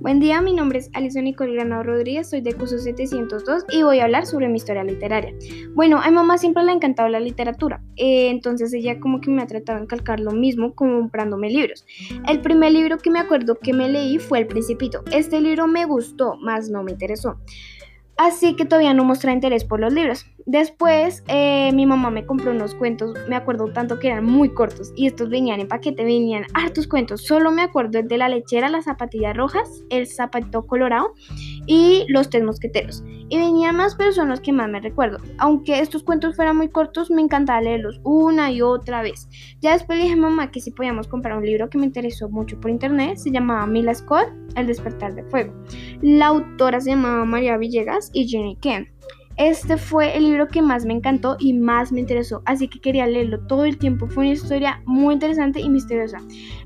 Buen día, mi nombre es Alison Nicole Granado Rodríguez, soy de curso 702 y voy a hablar sobre mi historia literaria. Bueno, a mi mamá siempre le ha encantado la literatura, eh, entonces ella como que me ha tratado de encalcar lo mismo comprándome libros. El primer libro que me acuerdo que me leí fue El Principito. Este libro me gustó, más no me interesó. Así que todavía no mostré interés por los libros. Después eh, mi mamá me compró unos cuentos, me acuerdo tanto que eran muy cortos y estos venían en paquete, venían hartos cuentos. Solo me acuerdo el de la lechera, las zapatillas rojas, el zapato colorado y los tres mosqueteros. Y venían más, pero son los que más me recuerdo. Aunque estos cuentos fueran muy cortos, me encantaba leerlos una y otra vez. Ya después le dije a mamá que si podíamos comprar un libro que me interesó mucho por internet, se llamaba Mila Scott, El despertar de fuego. La autora se llamaba María Villegas y Jenny Ken. Este fue el libro que más me encantó y más me interesó, así que quería leerlo todo el tiempo. Fue una historia muy interesante y misteriosa.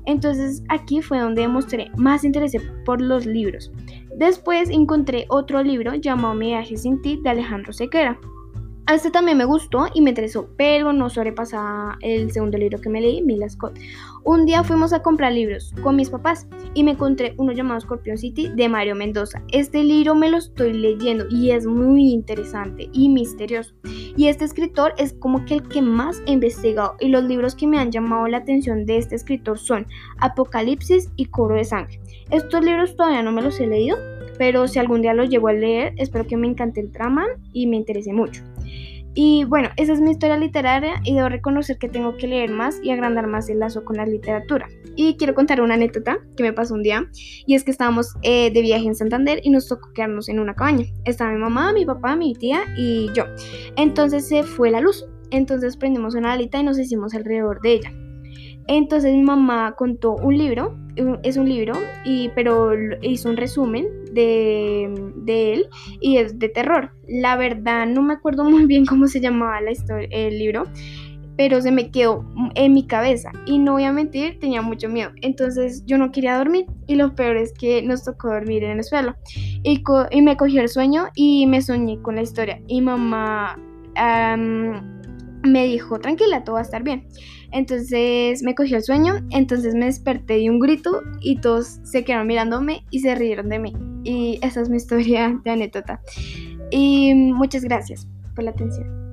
Entonces aquí fue donde demostré más interés por los libros. Después encontré otro libro llamado Mi viaje sin ti de Alejandro Sequera. Este también me gustó y me interesó, pero no sobrepasaba el segundo libro que me leí, Mila Scott. Un día fuimos a comprar libros con mis papás y me encontré uno llamado Scorpion City de Mario Mendoza. Este libro me lo estoy leyendo y es muy interesante y misterioso. Y este escritor es como que el que más he investigado y los libros que me han llamado la atención de este escritor son Apocalipsis y Coro de Sangre. Estos libros todavía no me los he leído, pero si algún día los llego a leer, espero que me encante el trama y me interese mucho. Y bueno, esa es mi historia literaria y debo reconocer que tengo que leer más y agrandar más el lazo con la literatura. Y quiero contar una anécdota que me pasó un día y es que estábamos eh, de viaje en Santander y nos tocó quedarnos en una cabaña. Estaba mi mamá, mi papá, mi tía y yo. Entonces se fue la luz. Entonces prendimos una alita y nos hicimos alrededor de ella. Entonces mi mamá contó un libro, es un libro, y, pero hizo un resumen de, él y es de terror. La verdad no me acuerdo muy bien cómo se llamaba la historia, el libro, pero se me quedó en mi cabeza y no voy a mentir, tenía mucho miedo. Entonces yo no quería dormir y lo peor es que nos tocó dormir en el suelo. Y, y me cogió el sueño y me soñé con la historia. Y mamá me dijo, tranquila, todo va a estar bien. Entonces me cogió el sueño, entonces me desperté de un grito y todos se quedaron mirándome y se rieron de mí. Y esa es mi historia de anécdota. Y muchas gracias por la atención.